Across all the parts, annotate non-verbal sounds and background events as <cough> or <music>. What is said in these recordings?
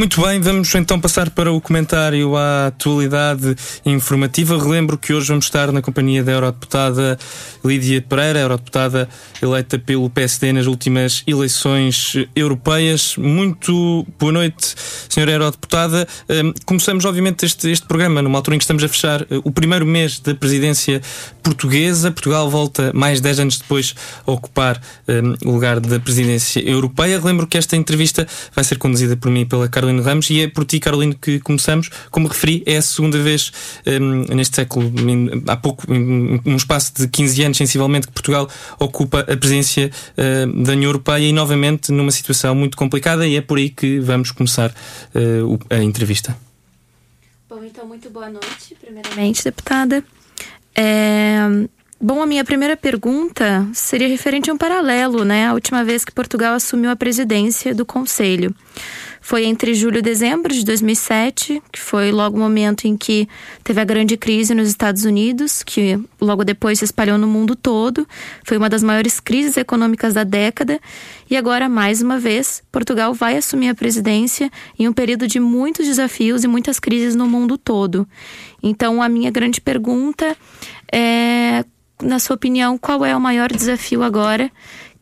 Muito bem, vamos então passar para o comentário à atualidade informativa. Relembro que hoje vamos estar na companhia da eurodeputada Lídia Pereira, eurodeputada eleita pelo PSD nas últimas eleições europeias. Muito boa noite, senhora eurodeputada. Hum, começamos, obviamente, este, este programa numa altura em que estamos a fechar eh, o primeiro mês da presidência portuguesa. Portugal volta mais 10 anos depois a ocupar um, o lugar da presidência europeia. Relembro que esta entrevista vai ser conduzida por mim pela Carolina Ramos, e é por ti, Carolino, que começamos. Como referi, é a segunda vez um, neste século, há pouco, num espaço de 15 anos, sensivelmente, que Portugal ocupa a presidência uh, da União Europeia e novamente numa situação muito complicada, e é por aí que vamos começar uh, a entrevista. Bom, então, muito boa noite, primeiramente, deputada. É... Bom, a minha primeira pergunta seria referente a um paralelo, né? A última vez que Portugal assumiu a presidência do Conselho. Foi entre julho e dezembro de 2007, que foi logo o momento em que teve a grande crise nos Estados Unidos, que logo depois se espalhou no mundo todo. Foi uma das maiores crises econômicas da década. E agora, mais uma vez, Portugal vai assumir a presidência em um período de muitos desafios e muitas crises no mundo todo. Então, a minha grande pergunta é: na sua opinião, qual é o maior desafio agora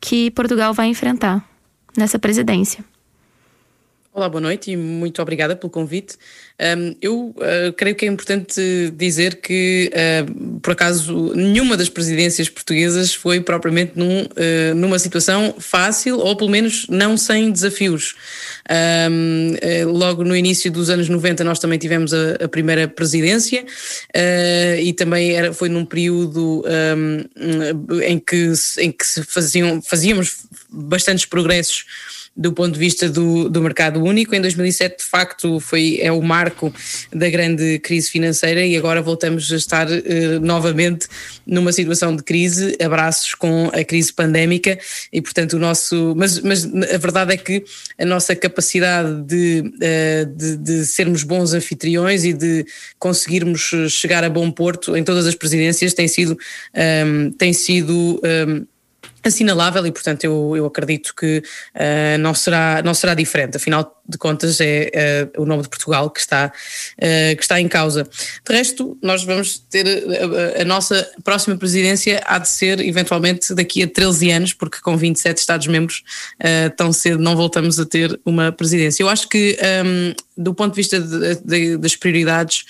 que Portugal vai enfrentar nessa presidência? Olá, boa noite e muito obrigada pelo convite. Eu uh, creio que é importante dizer que, uh, por acaso, nenhuma das presidências portuguesas foi propriamente num, uh, numa situação fácil ou, pelo menos, não sem desafios. Logo no início dos anos 90, nós também tivemos a, primeira presidência e também era, foi num período em que, em que faziam, fazíamos bastantes progressos do ponto de vista do, do mercado único. Em 2007, de facto, foi, é o marco da grande crise financeira e agora voltamos a estar uh, novamente numa situação de crise, abraços com a crise pandémica e, portanto, o nosso. Mas, mas a verdade é que a nossa capacidade de, uh, de, de sermos bons anfitriões e de conseguirmos chegar a bom porto em todas as presidências tem sido. Um, ehm, tem sido um, assinalável e, portanto, eu, eu acredito que uh, não, será, não será diferente. Afinal de contas, é uh, o nome de Portugal que está, uh, que está em causa. De resto, nós vamos ter a, a, nossa próxima presidência há de ser eventualmente daqui a 13 anos, porque com 27 Estados-membros tão cedo não voltamos a ter uma presidência. Eu acho que, um, do ponto de vista de, de, das prioridades,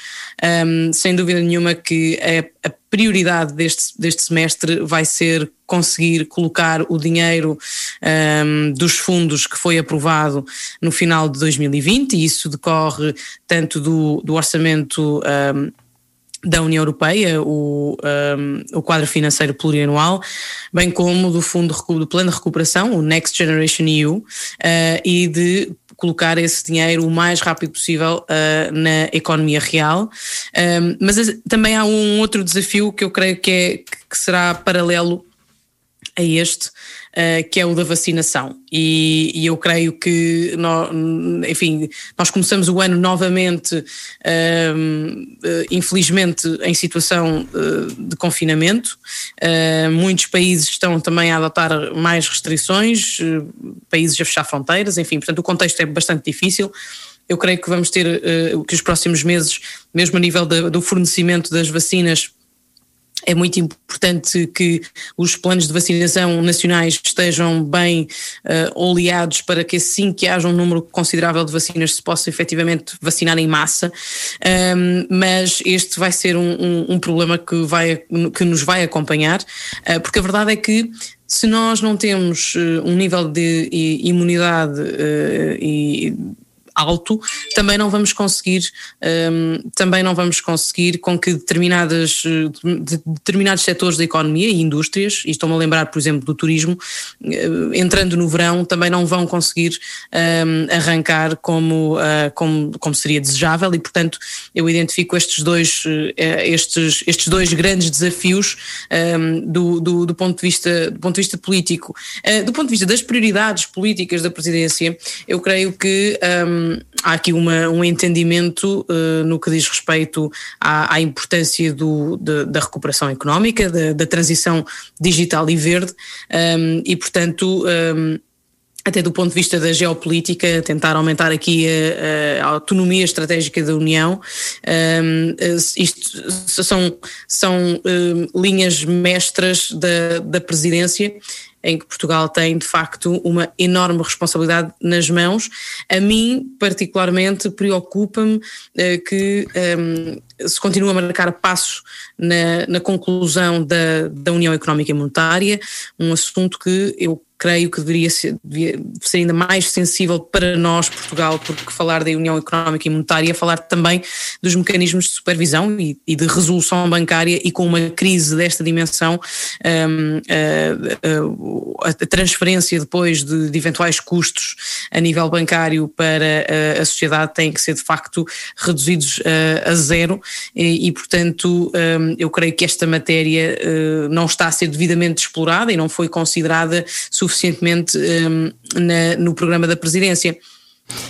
um, sem dúvida nenhuma que é a prioridade deste, deste semestre vai ser conseguir colocar o dinheiro um, dos fundos que foi aprovado no final de 2020, e isso decorre tanto do, do orçamento. Um, da União Europeia, o, um, o quadro financeiro plurianual, bem como do Fundo do Plano de Recuperação, o Next Generation EU, uh, e de colocar esse dinheiro o mais rápido possível uh, na economia real. Um, mas também há um outro desafio que eu creio que, é, que será paralelo a este, uh, que é o da vacinação. E, e, eu creio que, nós, enfim, nós começamos o ano novamente, uh, infelizmente, em situação uh, de confinamento. muitos países estão também a adotar mais restrições, países a fechar fronteiras, enfim, portanto, o contexto é bastante difícil. Eu creio que vamos ter que os próximos meses, mesmo a nível do fornecimento das vacinas, é muito importante que os planos de vacinação nacionais estejam bem uh, oleados para que assim que haja um número considerável de vacinas se possa efetivamente vacinar em massa, um, mas este vai ser um, um, um, problema que, vai, que nos vai acompanhar, uh, porque a verdade é que se nós não temos uh, um nível de imunidade e alto, também não vamos conseguir, um, também não vamos conseguir com que determinadas, de, determinados setores da economia e indústrias, e estou-me a lembrar, por exemplo, do turismo, uh, entrando no verão, também não vão conseguir um, arrancar como, uh, como, como seria desejável, e portanto eu identifico estes dois, uh, estes, estes dois grandes desafios um, do, do, do, ponto de vista, do ponto de vista político. do ponto de vista das prioridades políticas da presidência, eu creio que um, há aqui uma, um entendimento uh, no que diz respeito à, à importância do, de, da recuperação económica, da, da, transição digital e verde, um, e portanto. Um, até do ponto de vista da geopolítica, tentar aumentar aqui a, a autonomia estratégica da União. Um, isto são, são um, linhas mestras da, da presidência em que Portugal tem de facto uma enorme responsabilidade nas mãos. A mim, particularmente, preocupa-me uh, que um, se continue a marcar passo na, na conclusão da, da União Económica e Monetária, um assunto que eu creio que deveria ser, ser, ainda mais sensível para nós, Portugal, porque falar da União Económica e Monetária é falar também dos mecanismos de supervisão e, e de resolução bancária e com uma crise desta dimensão, um, a, a, transferência depois de, de, eventuais custos a nível bancário para a, a sociedade tem que ser de facto reduzidos a, zero e, e portanto um, eu creio que esta matéria uh, não está a ser devidamente explorada e não foi considerada suficientemente um, na, no programa da presidência.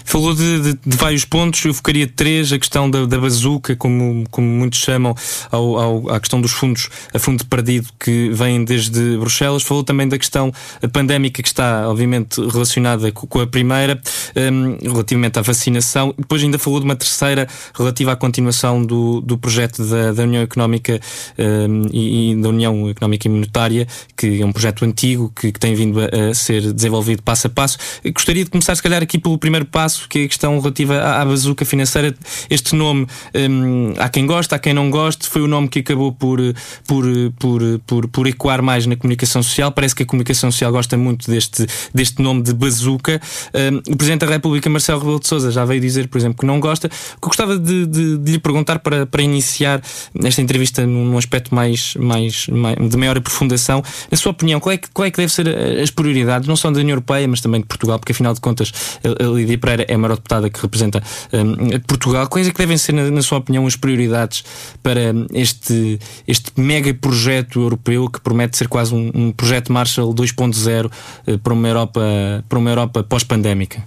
Falou de, de, de, vários pontos, eu focaria três, a questão da, da bazuca, como, como muitos chamam, ao, ao, à questão dos fundos a fundo perdido que vêm desde Bruxelas. Falou também da questão pandémica que está, obviamente, relacionada com a primeira, um, relativamente à vacinação. Depois ainda falou de uma terceira relativa à continuação do, do projeto da, da União Económica um, e, e, da União Económica e Monetária, que é um projeto antigo que, que tem vindo a, a ser desenvolvido passo a passo. Gostaria de começar, se calhar, aqui pelo primeiro passo, que é a questão relativa à, à bazuca financeira. Este nome, um, há quem gosta, há quem não goste, foi o nome que acabou por, por, por, por, por ecoar mais na comunicação social. Parece que a comunicação social gosta muito deste, deste nome de bazuca. Um, o Presidente da República, Marcelo Rebelo de Sousa, já veio dizer, por exemplo, que não gosta. O que eu gostava de, de, de lhe perguntar para, para iniciar esta entrevista num aspecto mais, mais, mais, de maior aprofundação, na sua opinião, qual é, que, qual é que deve ser as prioridades, não só da União Europeia, mas também de Portugal, porque afinal de contas a, a Lídia Pereira é a maior deputada que representa um, Portugal. Quais é que devem ser, na, na, sua opinião, as prioridades para este, este mega projeto europeu que promete ser quase um, um projeto Marshall 2.0 uh, eh, para uma Europa, para uma Europa pós-pandémica?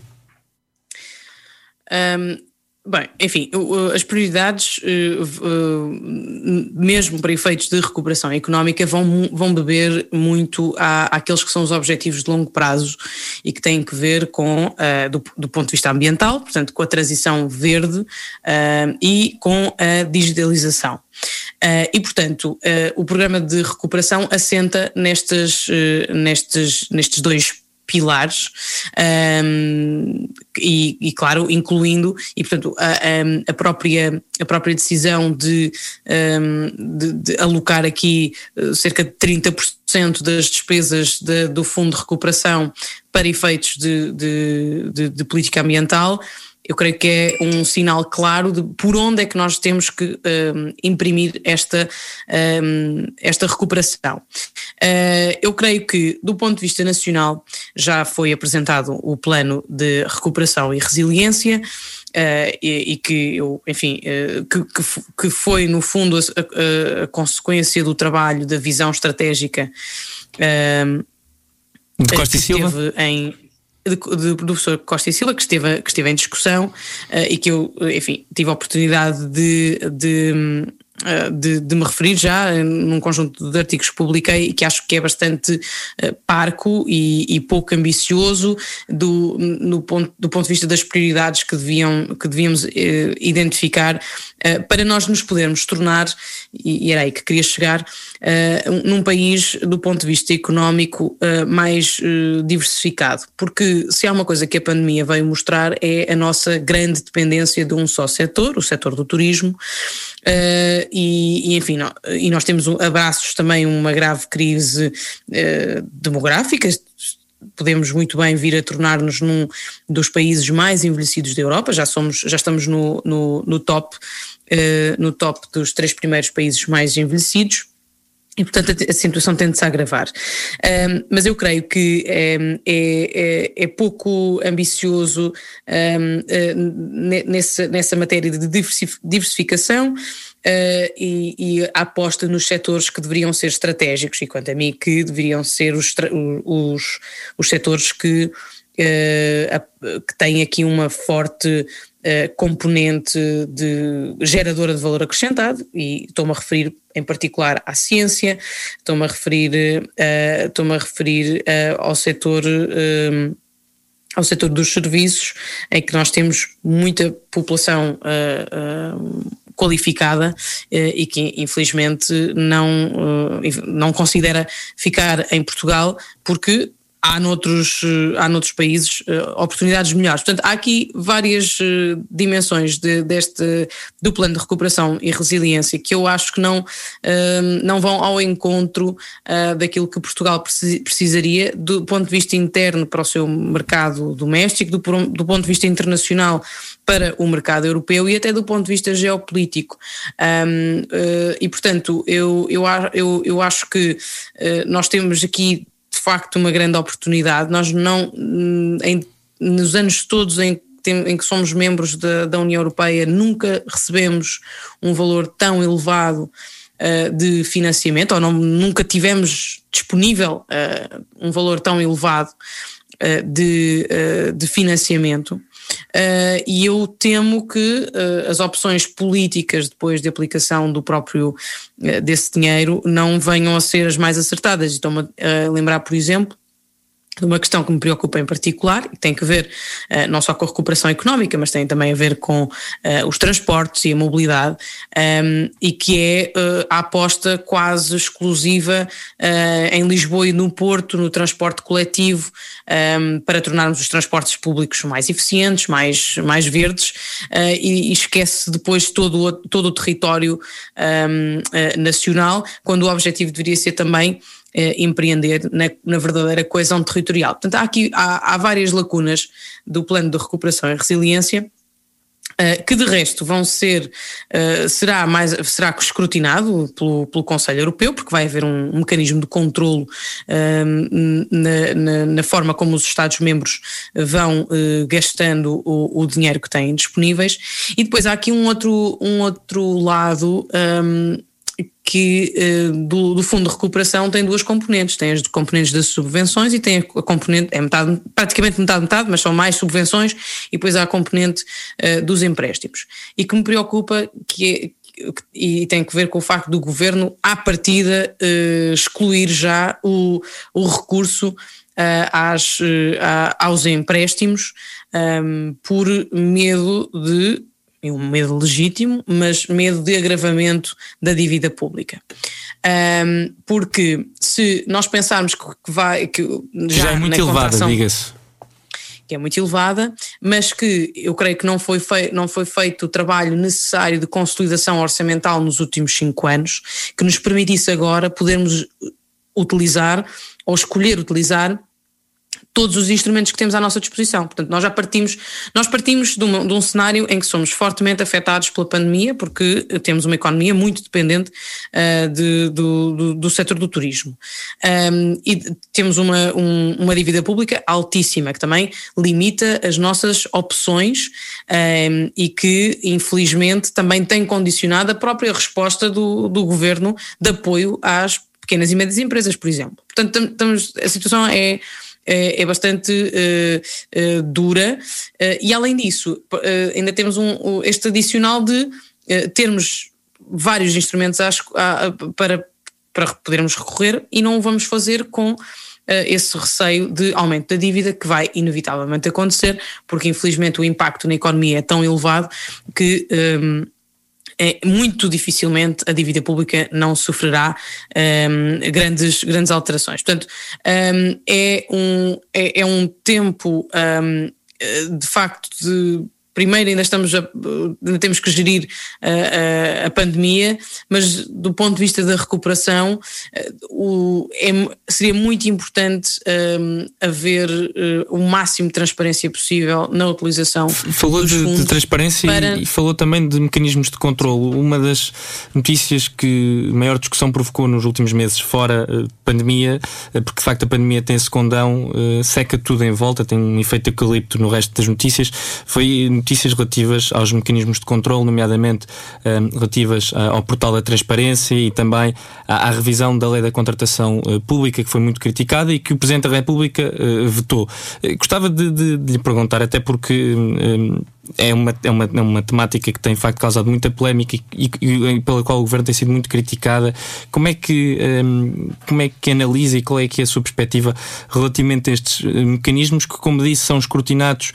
Um, Bem, enfim, as prioridades, eh, mesmo para efeitos de recuperação económica, vão, vão beber muito à, àqueles que são os objetivos de longo prazo e que têm que ver com, eh, do, do ponto de vista ambiental, portanto, com a transição verde eh, e com a digitalização. e, portanto, o programa de recuperação assenta nestes, nestes, nestes dois pilares um, e, e, claro, incluindo, e portanto a, a, própria, a própria decisão de, um, de, de alocar aqui eh, cerca de 30% das despesas de, do Fundo de Recuperação para efeitos de, de, de política ambiental eu creio que é um sinal claro de por onde é que nós temos que um, imprimir esta, um, esta recuperação. Uh, eu creio que, do ponto de vista nacional, já foi apresentado o plano de recuperação e resiliência. Uh, e, e, que eu, enfim, uh, que, que, que, foi no fundo a, a, a, consequência do trabalho da visão estratégica uh, de Costa e Silva em do professor Costa e Silva, que esteve, que esteve em discussão uh, e que eu, enfim, tive a oportunidade de, de eh, de, de, me referir já num conjunto de artigos que publiquei e que acho que é bastante uh, parco e, e, pouco ambicioso do, no ponto, do ponto de vista das prioridades que, deviam, que devíamos uh, identificar uh, para nós nos podermos tornar, e, e, era aí que queria chegar, num país do ponto de vista económico mais diversificado. Porque se há uma coisa que a pandemia veio mostrar é a nossa grande dependência de um só setor, o setor do turismo. Uh, e, e, enfim, não, e nós temos um, abraços também uma grave crise uh, demográfica. Podemos muito bem vir a tornar-nos num dos países mais envelhecidos da Europa. Já somos, já estamos no, no, no top, uh, no top dos três primeiros países mais envelhecidos. E, portanto, a, situação tende-se a agravar. Um, mas eu creio que é, é, é pouco ambicioso um, uh, nessa, nessa matéria de diversificação. Uh, e, e, a aposta nos setores que deveriam ser estratégicos, e quanto a mim, que deveriam ser os, os, os setores que, uh, que têm aqui uma forte componente de geradora de valor acrescentado, e estou-me a referir em particular à ciência, estou-me a referir, uh, estou a referir uh, ao setor ao setor dos serviços, em que nós temos muita população qualificada e que infelizmente não, não considera ficar em Portugal porque há noutros, há noutros países oportunidades melhores. Portanto, há aqui várias dimensões de, deste, do plano de recuperação e resiliência que eu acho que não, não vão ao encontro daquilo que Portugal precisaria do ponto de vista interno para o seu mercado doméstico, do, do ponto de vista internacional para o mercado europeu e até do ponto de vista geopolítico. Uh, e, portanto, eu, eu, eu, eu acho que nós temos aqui de facto uma grande oportunidade. Nós não, hum, em, nos anos todos em em que somos membros da, da, União Europeia, nunca recebemos um valor tão elevado uh, de financiamento, ou não, nunca tivemos disponível uh, um valor tão elevado uh, de, de financiamento. Uh, e eu temo que uh, as opções políticas depois de aplicação do próprio uh, desse dinheiro não venham a ser as mais acertadas. Estou-me a lembrar, por exemplo, uma questão que me preocupa em particular, e tem que ver uh, não só com a recuperação económica, mas tem também a ver com uh, os transportes e a mobilidade, um, ehm, e que é uh, a aposta quase exclusiva em Lisboa e no Porto, no transporte coletivo, um, ehm, para tornarmos os transportes públicos mais eficientes, mais, mais verdes, e, e, esquece depois todo o, todo o território um, ehm, nacional, quando o objetivo deveria ser também eh, empreender na, na, verdadeira coesão territorial. Portanto, há aqui há, há várias lacunas do plano de recuperação e resiliência. Uh, que de resto vão ser, uh, será mais, será escrutinado pelo, pelo Conselho Europeu, porque vai haver um, mecanismo de controlo uh, na, na, na, forma como os Estados-membros vão gastando o, o, dinheiro que têm disponíveis. E depois há aqui um outro, um outro lado que uh, do, do, Fundo de Recuperação tem duas componentes, tem as componentes das subvenções e tem a componente, é metade, praticamente metade, metade, mas são mais subvenções e depois há a componente uh, dos empréstimos. E que me preocupa que é, e tem que ver com o facto do governo, à partida, uh, excluir já o, o recurso às, aos empréstimos um, por medo de um medo legítimo, mas medo de agravamento da dívida pública. Um, porque se nós pensarmos que vai. Que já, já é muito elevada, diga-se. Que é muito elevada, mas que eu creio que não foi, fei, não foi feito o trabalho necessário de consolidação orçamental nos últimos cinco anos, que nos permitisse agora podermos utilizar ou escolher utilizar todos os instrumentos que temos à nossa disposição. Portanto, nós já partimos, nós partimos de um, de um cenário em que somos fortemente afetados pela pandemia, porque temos uma economia muito dependente uh, de, do, do, do, setor do turismo. Um, e temos uma, um, uma dívida pública altíssima, que também limita as nossas opções um, e que, infelizmente, também tem condicionado a própria resposta do, do governo de apoio às pequenas e médias empresas, por exemplo. Portanto, a situação é é, é bastante uh, uh, dura. Uh, e além disso, ainda temos um, este adicional de termos vários instrumentos para, para podermos recorrer e não o vamos fazer com esse receio de aumento da dívida que vai inevitavelmente acontecer, porque infelizmente o impacto na economia é tão elevado que. Um, é, muito dificilmente a dívida pública não sofrerá um, grandes, grandes alterações. Portanto, um, é, um, é, é um tempo um, de facto de primeiro ainda estamos a, ainda temos que gerir a, a, a, pandemia, mas do ponto de vista da recuperação eh, o, é, seria muito importante um, haver uh, o máximo de transparência possível na utilização falou de, de, transparência para... e falou também de mecanismos de controle uma das notícias que maior discussão provocou nos últimos meses fora uh, pandemia, uh, porque de facto a pandemia tem esse condão, seca tudo em volta tem um efeito eucalipto no resto das notícias, foi notícias relativas aos mecanismos de controle, nomeadamente relativas ao portal da transparência e também à, revisão da lei da contratação pública, que foi muito criticada e que o Presidente da República vetou. Gostava de, de, de lhe perguntar, até porque é uma, é, uma, é uma temática que tem, de facto, causado muita polémica e, e, e, pela qual o governo tem sido muito criticada. Como é que, um, como é que analisa e qual é que é a sua perspectiva relativamente a estes eh, mecanismos que, como disse, são escrutinados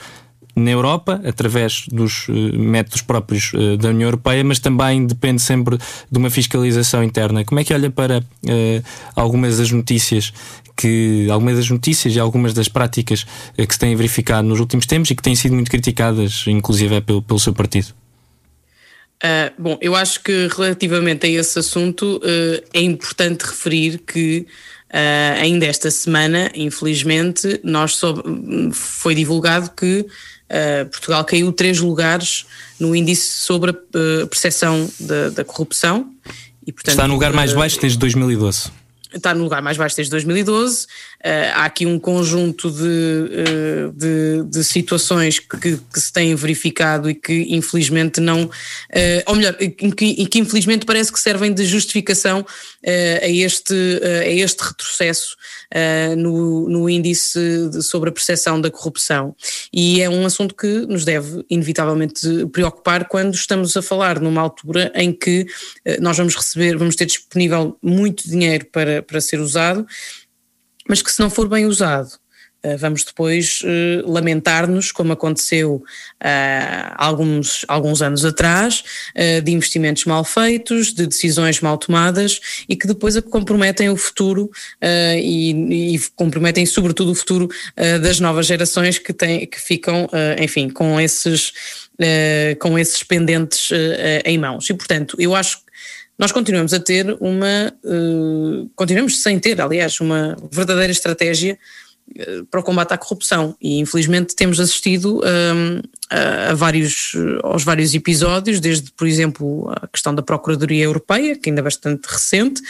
na Europa, através dos uh, métodos próprios uh, da União Europeia, mas também depende sempre de uma fiscalização interna. Como é que olha para uh, algumas das notícias que algumas das notícias e algumas das práticas que se têm verificado nos últimos tempos e que têm sido muito criticadas, inclusive pelo, pelo seu partido? Uh, bom, eu acho que relativamente a esse assunto uh, é importante referir que uh, ainda esta semana, infelizmente, nós soube, foi divulgado que Portugal caiu três lugares no índice sobre a percepção da, da corrupção. E, portanto, Está no lugar mais baixo desde 2012 está no lugar mais baixo desde 2012. Uh, há aqui um conjunto de, uh, de, de, situações que, que, se têm verificado e que infelizmente não, uh, ou melhor, que, que infelizmente parece que servem de justificação a, este, a este retrocesso no, no índice sobre a percepção da corrupção. E é um assunto que nos deve inevitavelmente preocupar quando estamos a falar numa altura em que nós vamos receber, vamos ter disponível muito dinheiro para para ser usado, mas que se não for bem usado, eh, vamos depois eh, lamentar-nos, como aconteceu há alguns, alguns anos atrás, eh, de investimentos mal feitos, de decisões mal tomadas e que depois comprometem o futuro e, e comprometem sobretudo o futuro das novas gerações que, têm, que ficam, enfim, com esses, com esses pendentes em mãos. E portanto, eu acho nós continuamos a ter uma, uh, continuamos sem ter, aliás, uma verdadeira estratégia uh, para o combate à corrupção e infelizmente temos assistido um, a, a, vários, aos vários episódios, desde, por exemplo, a questão da Procuradoria Europeia, que ainda é bastante recente.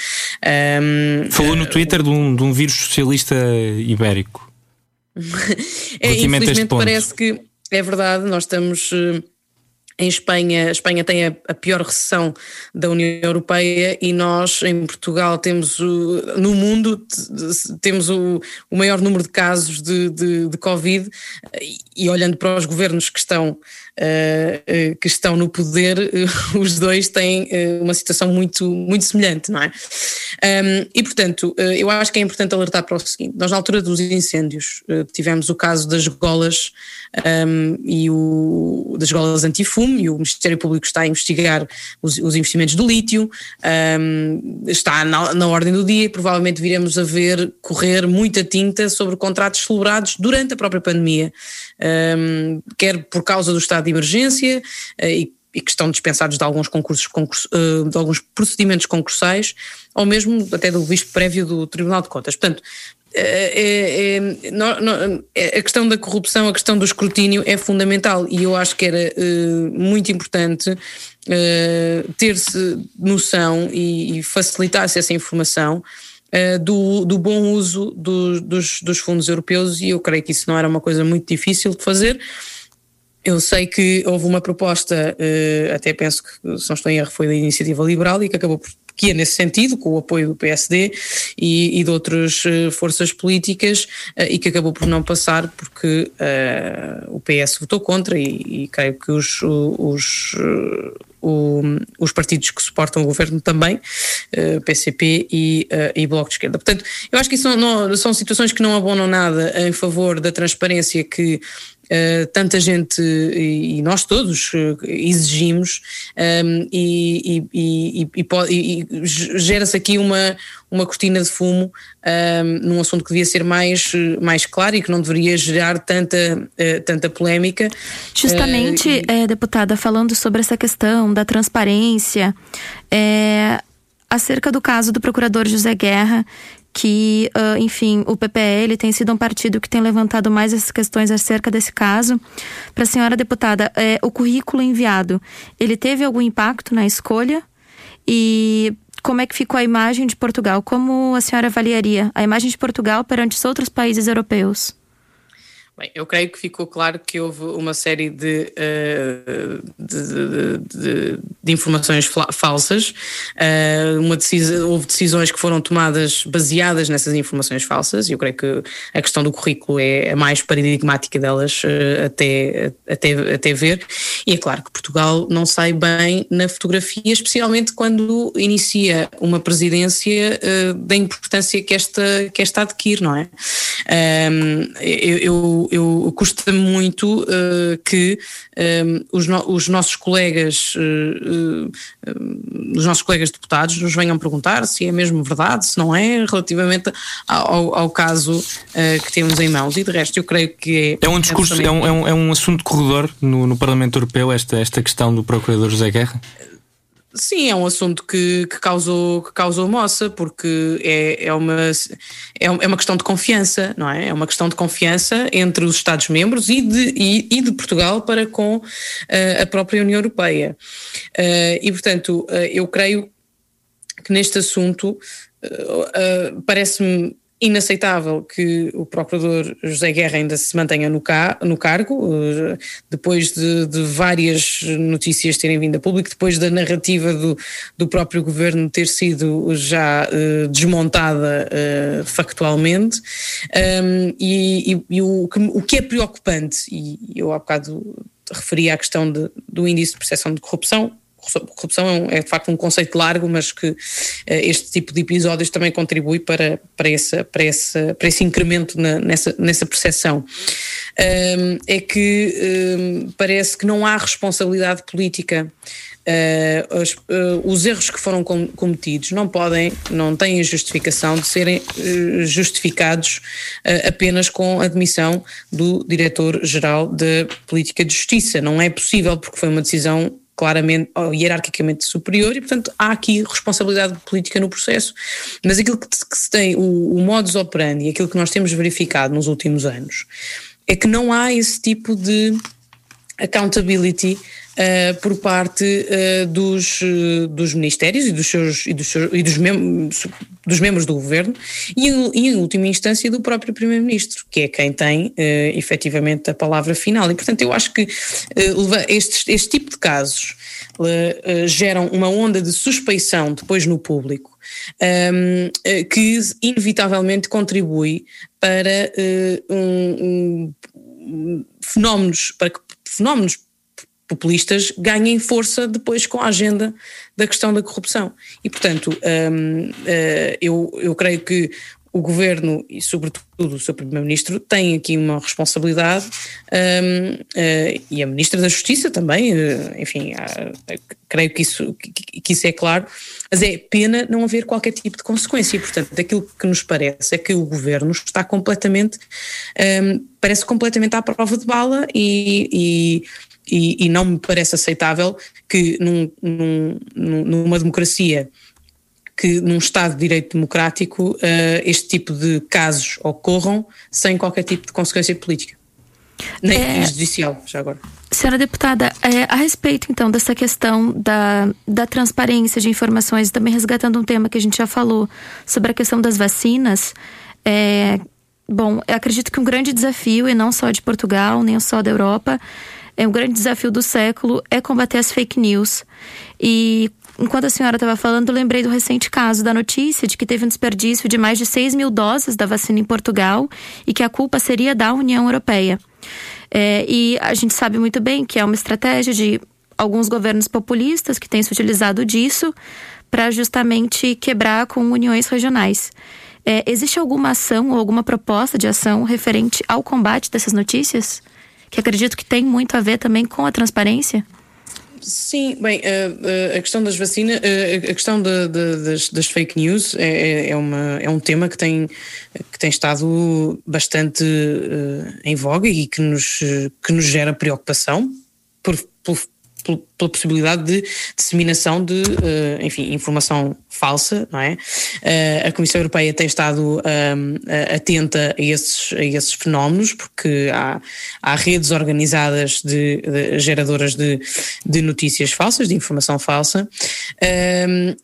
Um, Falou no Twitter uh, de, um, de um vírus socialista ibérico. <laughs> é, infelizmente parece que é verdade, nós estamos em Espanha, a Espanha tem a, a, pior recessão da União Europeia e nós em Portugal temos o, no mundo temos o, o maior número de casos de, de, de Covid. E, olhando para os governos que estão que estão no poder, uh, <laughs> os dois têm uma situação muito, muito semelhante, não é? E portanto, eu acho que é importante alertar para o seguinte: nós, na altura dos incêndios, tivemos o caso das golas e o, das golas antifumo, e o Ministério Público está a investigar os, os investimentos do lítio, está na, na, ordem do dia e provavelmente viremos a ver correr muita tinta sobre contratos celebrados durante a própria pandemia, um, quer por causa do estado de emergência uh, e e que estão dispensados de alguns concursos, concurso, uh, de alguns procedimentos concursais, ou mesmo até do visto prévio do Tribunal de Contas. Portanto, é, é, não, não, é, a questão da corrupção, a questão do escrutínio é fundamental e eu acho que era uh, muito importante ter-se noção e, e facilitar-se essa informação do, do, bom uso do, dos, dos fundos europeus e eu creio que isso não era uma coisa muito difícil de fazer. Eu sei que houve uma proposta, até penso que, se não estou em erro, foi da Iniciativa Liberal e que acabou por que é nesse sentido, com o apoio do PSD e, e de outras uh, forças políticas, uh, e que acabou por não passar porque uh, o PS votou contra e, e creio que os, os o, os partidos que suportam o governo também, uh, PCP e, uh, e, Bloco de Esquerda. Portanto, eu acho que isso não, não, são situações que não abonam nada em favor da transparência que Uh, tanta gente e, e nós todos uh, exigimos um, ehm, e, e, e gera-se aqui uma, uma cortina de fumo um, ehm, num assunto que devia ser mais, mais claro e que não deveria gerar tanta, uh, tanta polémica. Justamente, deputada, falando sobre essa questão da transparência, acerca do caso do procurador José Guerra, que, uh, enfim, o PPL tem sido um partido que tem levantado mais essas questões acerca desse caso. Para a senhora deputada, é, o currículo enviado, ele teve algum impacto na escolha? E como é que ficou a imagem de Portugal? Como a senhora avaliaria a imagem de Portugal perante os outros países europeus? Bem, eu creio que ficou claro que houve uma série de, uh, de, de, de, informações falsas, uh, uma decisão, houve decisões que foram tomadas baseadas nessas informações falsas, e eu creio que a questão do currículo é a mais paradigmática delas uh, até, até, até ver, e é claro que Portugal não sai bem na fotografia, especialmente quando inicia uma presidência da importância que esta, que esta adquire, não é? eu, eu eu, custa-me muito uh, que um, eh, os, no, os, nossos colegas, uh, uh, os nossos colegas deputados nos venham perguntar se é mesmo verdade, se não é, relativamente ao, ao caso que temos em mãos. E de resto, eu creio que é. É um discurso, é um, é um, é um assunto corredor no, no Parlamento Europeu, esta, esta questão do Procurador José Guerra? Sim, é um assunto que, que, causou, que causou moça, porque é, é, uma, é, é uma questão de confiança, não é? É uma questão de confiança entre os Estados-membros e de, e, e, de Portugal para com uh, a própria União Europeia. Uh, e, portanto, uh, eu creio que neste assunto parece-me inaceitável que o procurador José Guerra ainda se mantenha no, ca no cargo, eh, depois de, de, várias notícias terem vindo a público, depois da narrativa do, do próprio governo ter sido já uh, desmontada uh, factualmente. Um, e, e, e o, que, o que é preocupante, e eu há bocado referi à questão de, do índice de percepção de corrupção, corrupção é, um, é, de facto um conceito largo, mas que uh, este tipo de episódios também contribui para, para, essa, para, essa, para esse incremento na, nessa, nessa percepção. Um, é que um, parece que não há responsabilidade política. Uh, os, uh, os, erros que foram com, cometidos não podem, não têm justificação de serem uh, justificados apenas com a admissão do diretor-geral da Política de Justiça. Não é possível, porque foi uma decisão claramente ou hierarquicamente superior e, portanto, há aqui responsabilidade política no processo. Mas aquilo que, que se tem, o, o modus operandi, aquilo que nós temos verificado nos últimos anos, é que não há esse tipo de accountability uh, por parte uh, dos, uh, dos ministérios e dos seus e dos, seus, e dos, mem dos membros do governo e, e, em última instância do próprio primeiro-ministro, que é quem tem uh, efetivamente a palavra final. E portanto eu acho que este, este tipo de casos geram uma onda de suspeição depois no público um, ehm, que inevitavelmente contribui para um, um, fenómenos, para que fenómenos populistas ganhem força depois com a agenda da questão da corrupção. E, portanto, um, uh, eh, eu, eu creio que o governo e, sobretudo, o seu primeiro-ministro têm aqui uma responsabilidade um, uh, eh, e a ministra da Justiça também, uh, enfim, creio que isso, que, que, isso é claro, mas é pena não haver qualquer tipo de consequência. E, portanto, aquilo que nos parece é que o governo está completamente, um, parece completamente à prova de bala e, e e, e não me parece aceitável que num, num, numa democracia que num Estado de Direito Democrático uh, este tipo de casos ocorram sem qualquer tipo de consequência política. Nem é, judicial, já agora. Senhora deputada, é, a respeito então dessa questão da, da transparência de informações, também resgatando um tema que a gente já falou sobre a questão das vacinas, é, bom, eu acredito que um grande desafio, e não só de Portugal, nem só da Europa, é um grande desafio do século é combater as fake news. E enquanto a senhora estava falando, lembrei do recente caso da notícia de que teve um desperdício de mais de 6 mil doses da vacina em Portugal e que a culpa seria da União Europeia. É, e a gente sabe muito bem que é uma estratégia de alguns governos populistas que têm se utilizado disso para justamente quebrar com uniões regionais. É, existe alguma ação ou alguma proposta de ação referente ao combate dessas notícias? Que acredito que tem muito a ver também com a transparência? Sim, bem, a, a questão das vacinas, a questão de, de, das, das, fake news é, é, é, uma, é um tema que tem, que tem estado bastante em voga e que nos, que nos gera preocupação por, por, pela possibilidade de disseminação de, enfim, informação falsa, não é? Uh, a Comissão Europeia tem estado uh, atenta a esses, a esses fenómenos, porque há, há redes organizadas de, de geradoras de, de, notícias falsas, de informação falsa.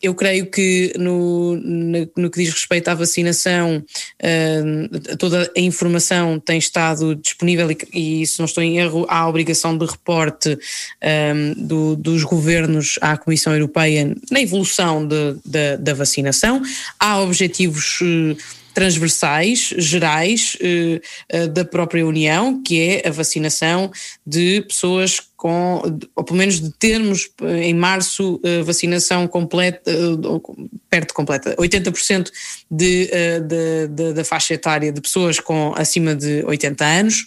eu creio que no, no, no, que diz respeito à vacinação, toda a informação tem estado disponível e, e, se não estou em erro, há a obrigação de reporte do dos governos à Comissão Europeia na evolução de, de, da vacinação. Há objetivos eh, transversais, gerais, eh, eh, da própria União, que é a vacinação de pessoas com, ou pelo menos de termos em março vacinação completa, perto de completa, 80% de, de, de, da faixa etária de pessoas com acima de 80 anos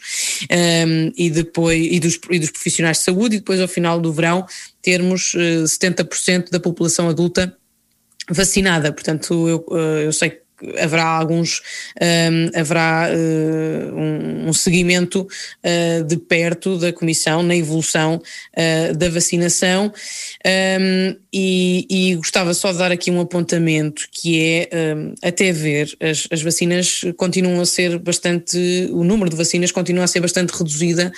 ehm, e depois e dos, e dos profissionais de saúde e depois ao final do verão termos 70% da população adulta vacinada. Portanto, eu, eu sei que haverá alguns um, haverá uh, um, um, seguimento uh, de perto da Comissão na evolução uh, da vacinação um, e, e, gostava só de dar aqui um apontamento que é até ver as, as, vacinas continuam a ser bastante o número de vacinas continua a ser bastante reduzida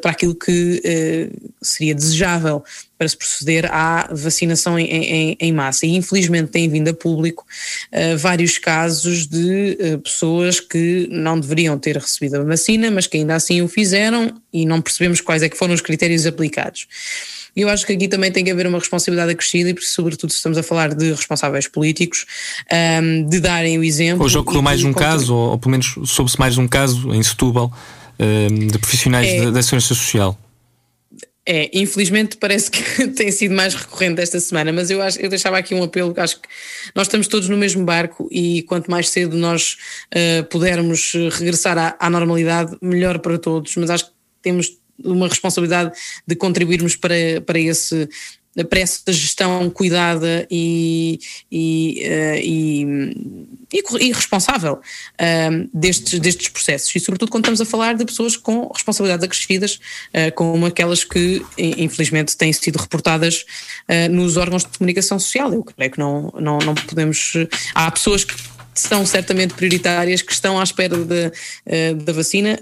para aquilo que seria desejável para se proceder à vacinação em, em, em, massa. E infelizmente tem vindo a público uh, vários casos de uh, pessoas que não deveriam ter recebido a vacina, mas que ainda assim o fizeram e não percebemos quais é que foram os critérios aplicados. E eu acho que aqui também tem que haver uma responsabilidade acrescida, e sobretudo se estamos a falar de responsáveis políticos, um, ehm, de darem o exemplo. Hoje ocorreu mais um caso, ou, ou, pelo menos soube-se mais um caso em Setúbal, um, ehm, de profissionais é, da Segurança Social. É, infelizmente parece que <laughs> tem sido mais recorrente esta semana, mas eu, acho, eu deixava aqui um apelo, acho que nós estamos todos no mesmo barco e quanto mais cedo nós uh, pudermos regressar à, à, normalidade, melhor para todos, mas acho que temos uma responsabilidade de contribuirmos para, para esse para essa gestão cuidada e, e, uh, e, e responsável uh, destes, destes processos. E, sobretudo, quando estamos a falar de pessoas com responsabilidades acrescidas, uh, como aquelas que, infelizmente, têm sido reportadas nos órgãos de comunicação social. Eu creio que não, não, não podemos. Há pessoas que são certamente prioritárias, que estão à espera de, da vacina.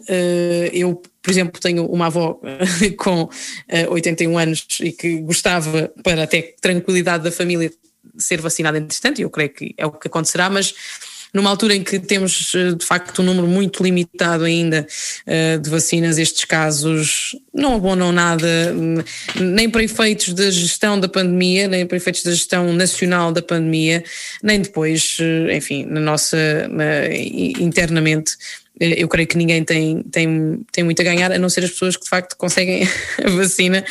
eu por exemplo, tenho uma avó <laughs> com uh, eh, 81 anos e que gostava, para até tranquilidade da família, ser vacinada entretanto, e eu creio que é o que acontecerá, mas numa altura em que temos eh, de facto um número muito limitado ainda uh, de vacinas, estes casos não abonam nada, nem para efeitos da gestão da pandemia, nem para efeitos da gestão nacional da pandemia, nem depois, enfim, na nossa, internamente eh, eu creio que ninguém tem, tem, tem muito a ganhar, a não ser as pessoas que de facto conseguem <laughs> a vacina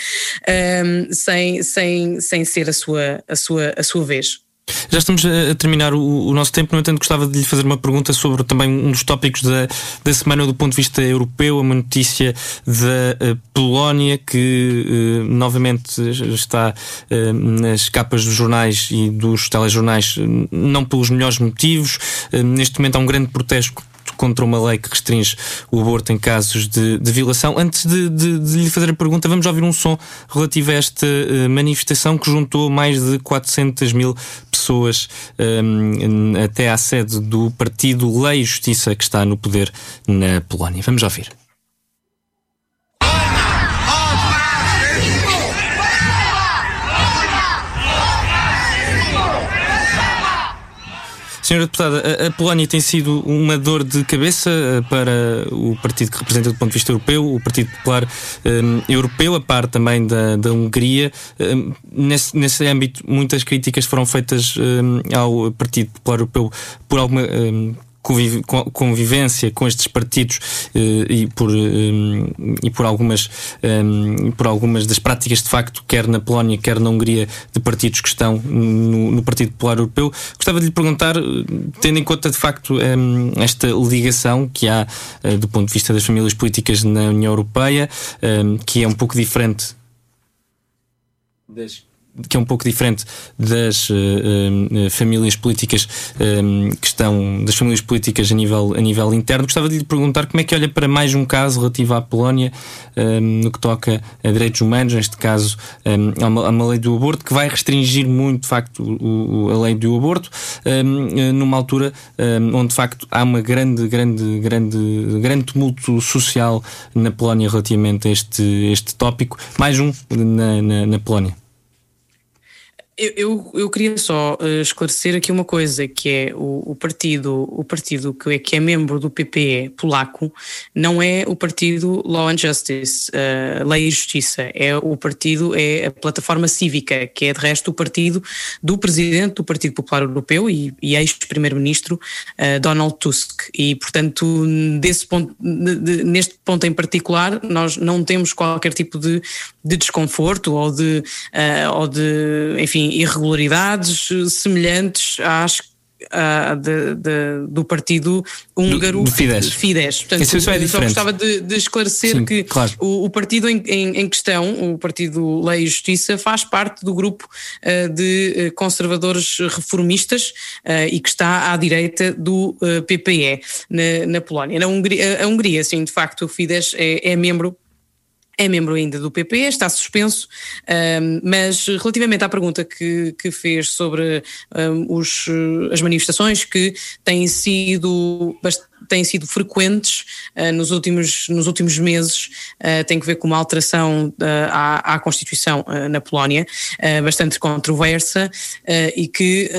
um, ehm, sem, sem, sem ser a sua, a, sua, a sua vez. Já estamos a terminar o, nosso tempo, no entanto, gostava de lhe fazer uma pergunta sobre também um dos tópicos da, da semana do ponto de vista europeu, uma notícia da uh, Polónia que uh, novamente está nas capas dos jornais e dos telejornais, não pelos melhores motivos. neste momento há um grande protesto contra uma lei que restringe o aborto em casos de, de violação. Antes de, de, de, lhe fazer a pergunta, vamos ouvir um som relativo a esta uh, manifestação que juntou mais de 400 mil pessoas um, ehm, até à sede do partido Lei e Justiça que está no poder na Polónia. Vamos ouvir. Senhora Deputada, a, Polónia tem sido uma dor de cabeça eh, para o partido que representa do ponto de vista europeu, o Partido Popular um, Europeu, a par também da, da Hungria. Um, nesse, nesse âmbito, muitas críticas foram feitas um, ao Partido Popular Europeu por alguma convivência com estes partidos eh, e, por, eh, e por, algumas, eh, por algumas das práticas de facto, quer na Polónia, quer na Hungria, de partidos que estão no, no Partido Popular Europeu. Gostava de lhe perguntar, tendo em conta de facto esta ligação que há do ponto de vista das famílias políticas na União Europeia, que é um pouco diferente das que é um pouco diferente das uh, uh, famílias políticas um, que estão das famílias políticas a nível, a nível interno. Gostava de lhe perguntar como é que olha para mais um caso relativo à Polónia um, no que toca a direitos humanos, neste caso um, há, uma, há uma lei do aborto que vai restringir muito de facto o, o, a lei do aborto numa altura onde de facto há uma grande, grande, grande, grande tumulto social na Polónia relativamente a este, este tópico. Mais um na, na, na Polónia. Eu, eu, eu, queria só uh, esclarecer aqui uma coisa, que é o, o, partido, o partido que é, que é membro do PPE polaco não é o partido Law and Justice, uh, Lei e Justiça, é o partido, é a plataforma cívica, que é de resto o partido do presidente do Partido Popular Europeu e, e ex-primeiro-ministro uh, Donald Tusk. E, portanto, desse ponto, neste ponto em particular, nós não temos qualquer tipo de, de desconforto ou de, ou de enfim, irregularidades semelhantes às uh, de, de, do partido húngaro do, do Fidesz. Fidesz. Portanto, Isso é diferente. só gostava de, de esclarecer Sim, que claro. o, o, partido em, em, em, questão, o Partido Lei e Justiça, faz parte do grupo uh, de conservadores reformistas uh, e que está à direita do PPE na, na Polónia. Na Hungria, a Hungria, sim, de facto, o Fidesz é, é membro é membro ainda do PP, está suspenso, mas relativamente à pergunta que, que fez sobre os, as manifestações que têm sido bastante têm sido frequentes uh, nos, últimos, nos últimos meses, uh, tem que ver com uma alteração uh, à, à, Constituição na Polónia, bastante controversa e que,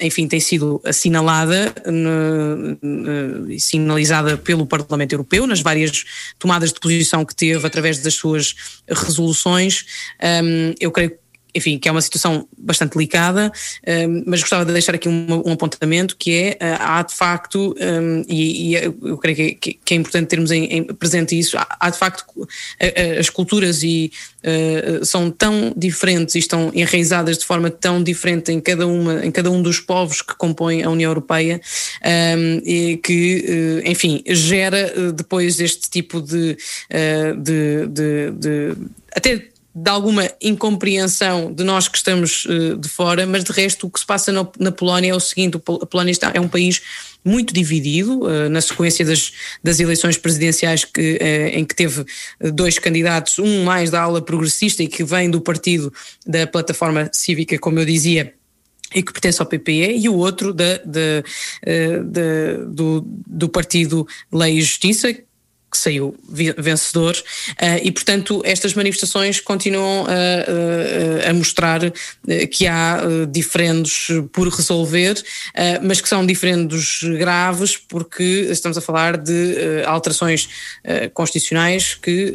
enfim, tem sido assinalada e sinalizada pelo Parlamento Europeu nas várias tomadas de posição que teve através das suas resoluções. Um, eu creio enfim, que é uma situação bastante delicada, um, mas gostava de deixar aqui um, apontamento que é, uh, há de facto, um, e, eu creio que, é importante termos presente isso, há, de facto as culturas e uh, são tão diferentes e estão enraizadas de forma tão diferente em cada, uma, em cada um dos povos que compõem a União Europeia, e que, uh, enfim, gera depois este tipo de, de, de, de até de alguma incompreensão de nós que estamos uh, de fora, mas de resto o que se passa na Polónia é o seguinte: a Polónia está, é um país muito dividido, uh, na sequência das, das eleições presidenciais que, uh, em que teve dois candidatos, um mais da ala progressista e que vem do partido da plataforma cívica, como eu dizia, e que pertence ao PPE, e o outro da, da, da, do, do partido Lei e Justiça, que saiu vencedor, uh, e portanto estas manifestações continuam a, a, a mostrar eh, que há diferendos por resolver, mas que são diferendos graves porque estamos a falar de alterações constitucionais que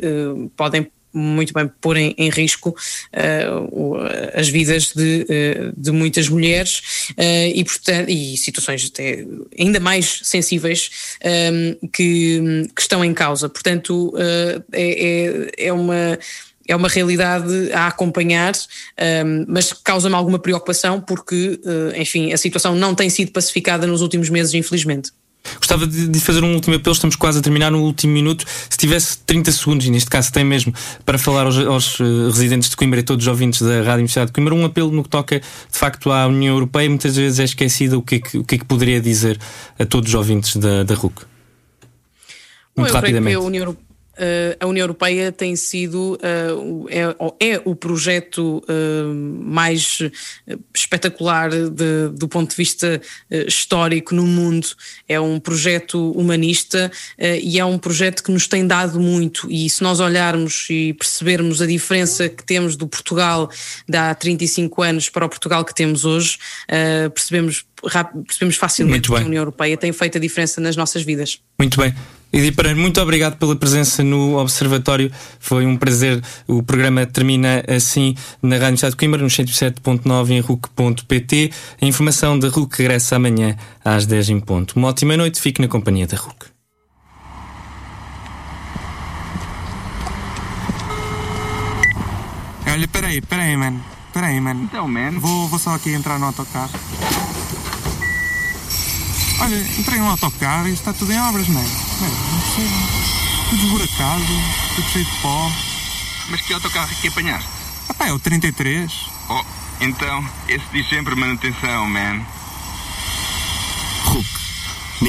podem muito bem pôr em, em risco uh, as vidas de, uh, de muitas mulheres uh, e, portanto, e situações ainda mais sensíveis um, que, que, estão em causa. Portanto, é, é, é uma é uma realidade a acompanhar, um, mas causa-me alguma preocupação porque, enfim, a situação não tem sido pacificada nos últimos meses, infelizmente. Gostava de, fazer um último apelo, estamos quase a terminar no último minuto. Se tivesse 30 segundos, e neste caso tem mesmo, para falar aos, aos uh, residentes de Coimbra e todos os ouvintes da Rádio Universidade de Coimbra, um apelo no que toca de facto à União Europeia, muitas vezes é esquecida o que é que, o que, é que poderia dizer a todos os ouvintes da, da RUC. Muito Bom, rapidamente. a União Europeia a União Europeia tem sido uh, é, é, o projeto uh, mais espetacular de, do ponto de vista histórico no mundo. É um projeto humanista e é um projeto que nos tem dado muito. E se nós olharmos e percebermos a diferença que temos do Portugal de há 35 anos para o Portugal que temos hoje, percebemos, percebemos facilmente que a União Europeia tem feito a diferença nas nossas vidas. Muito bem. Edi Pereira, muito obrigado pela presença no Observatório. Foi um prazer. O programa termina assim na Rádio Estado de Coimbra, no 107.9 em RUC.pt. A informação da RUC regressa amanhã às 10 em ponto. Uma ótima noite. Fique na companhia da RUC. Olha, peraí, peraí, mano. Peraí, mano. Então, mano. Vou, vou só aqui entrar no autocarro. Olha, entrei num autocarro e está tudo em obras, não é? Não, sei. Tudo esburacado, tudo cheio de pó. Mas que autocarro é que apanhaste? Ah é o 33. Oh, então, esse diz sempre manutenção, man. Hulk